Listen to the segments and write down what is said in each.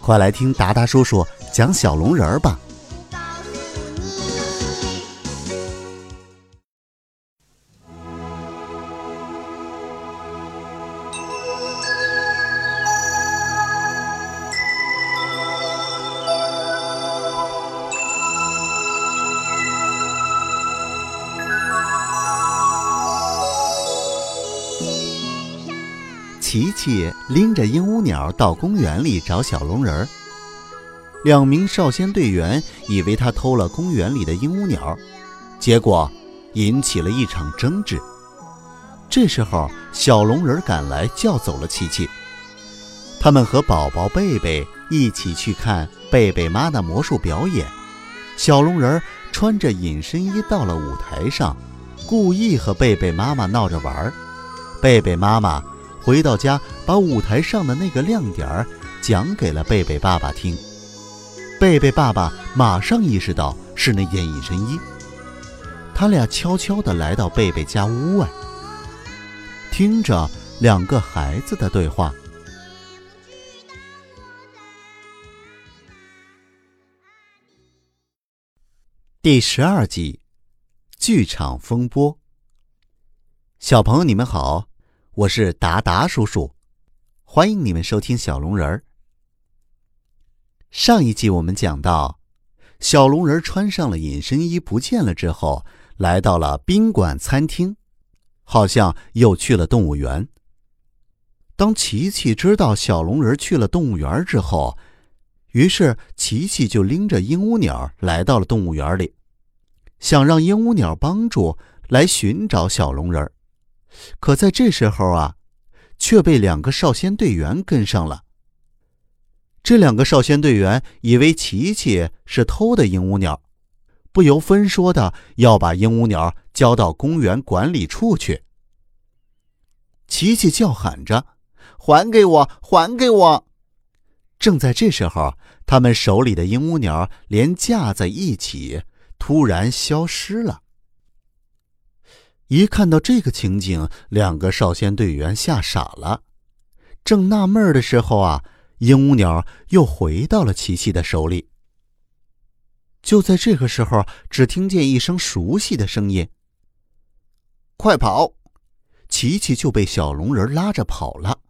快来听达达叔叔讲小龙人儿吧。琪琪拎着鹦鹉鸟到公园里找小龙人儿。两名少先队员以为他偷了公园里的鹦鹉鸟，结果引起了一场争执。这时候，小龙人赶来叫走了琪琪。他们和宝宝贝贝一起去看贝贝妈的魔术表演。小龙人穿着隐身衣到了舞台上，故意和贝贝妈妈闹着玩儿。贝贝妈妈。回到家，把舞台上的那个亮点儿讲给了贝贝爸爸听。贝贝爸爸马上意识到是那件隐身衣。他俩悄悄地来到贝贝家屋外，听着两个孩子的对话。第十二集，剧场风波。小朋友，你们好。我是达达叔叔，欢迎你们收听小龙人儿。上一集我们讲到，小龙人穿上了隐身衣不见了之后，来到了宾馆餐厅，好像又去了动物园。当琪琪知道小龙人去了动物园之后，于是琪琪就拎着鹦鹉鸟来到了动物园里，想让鹦鹉鸟帮助来寻找小龙人儿。可在这时候啊，却被两个少先队员跟上了。这两个少先队员以为琪琪是偷的鹦鹉鸟，不由分说的要把鹦鹉鸟交到公园管理处去。琪琪叫喊着：“还给我，还给我！”正在这时候，他们手里的鹦鹉鸟连架在一起，突然消失了。一看到这个情景，两个少先队员吓傻了。正纳闷的时候啊，鹦鹉鸟又回到了琪琪的手里。就在这个时候，只听见一声熟悉的声音：“快跑！”琪琪就被小龙人拉着跑了。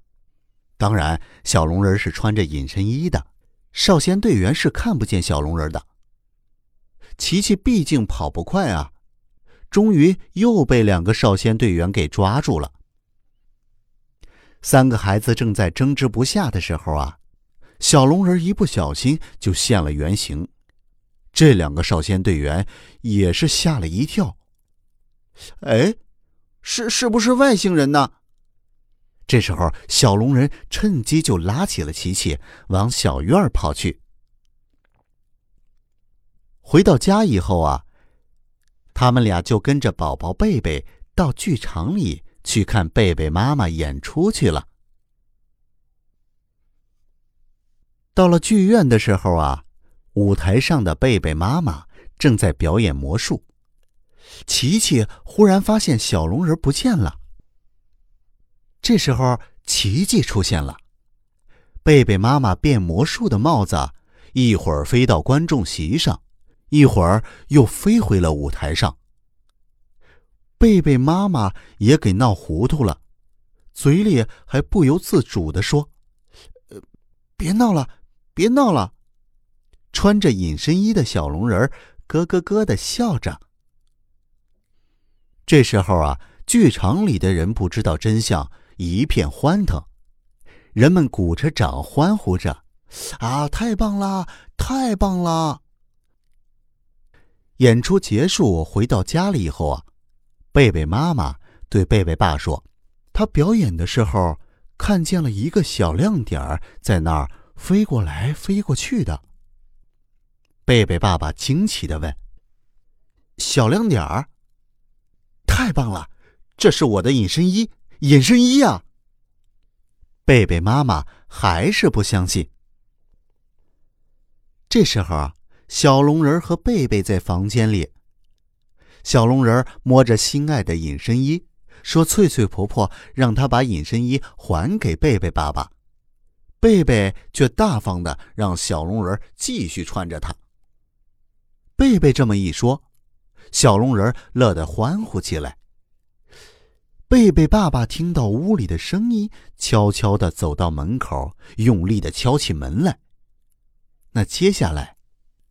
当然，小龙人是穿着隐身衣的，少先队员是看不见小龙人的。琪琪毕竟跑不快啊。终于又被两个少先队员给抓住了。三个孩子正在争执不下的时候啊，小龙人一不小心就现了原形。这两个少先队员也是吓了一跳。哎，是是不是外星人呢？这时候，小龙人趁机就拉起了琪琪，往小院跑去。回到家以后啊。他们俩就跟着宝宝贝贝到剧场里去看贝贝妈妈演出去了。到了剧院的时候啊，舞台上的贝贝妈妈正在表演魔术。琪琪忽然发现小龙人不见了。这时候，奇迹出现了，贝贝妈妈变魔术的帽子一会儿飞到观众席上。一会儿又飞回了舞台上。贝贝妈妈也给闹糊涂了，嘴里还不由自主的说：“呃，别闹了，别闹了。”穿着隐身衣的小龙人咯咯咯的笑着。这时候啊，剧场里的人不知道真相，一片欢腾，人们鼓着掌欢呼着：“啊，太棒了，太棒了！”演出结束，回到家里以后啊，贝贝妈妈对贝贝爸说：“他表演的时候看见了一个小亮点儿在那儿飞过来飞过去的。贝贝爸爸惊奇的问：“小亮点儿，太棒了！这是我的隐身衣，隐身衣啊！”贝贝妈妈还是不相信。这时候，小龙人和贝贝在房间里。小龙人摸着心爱的隐身衣，说：“翠翠婆婆让他把隐身衣还给贝贝爸爸。”贝贝却大方的让小龙人继续穿着它。贝贝这么一说，小龙人乐得欢呼起来。贝贝爸爸听到屋里的声音，悄悄的走到门口，用力的敲起门来。那接下来，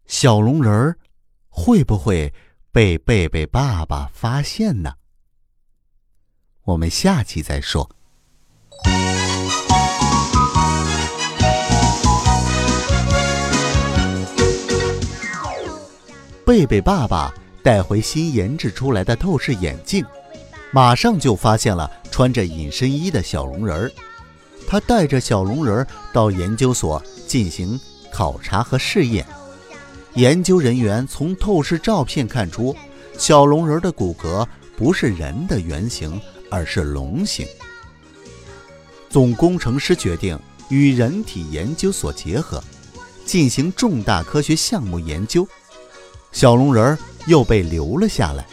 小龙人儿会不会被贝贝爸爸发现呢？我们下期再说。贝贝爸爸带回新研制出来的透视眼镜。马上就发现了穿着隐身衣的小龙人儿，他带着小龙人儿到研究所进行考察和试验。研究人员从透视照片看出，小龙人的骨骼不是人的原型，而是龙形。总工程师决定与人体研究所结合，进行重大科学项目研究。小龙人儿又被留了下来。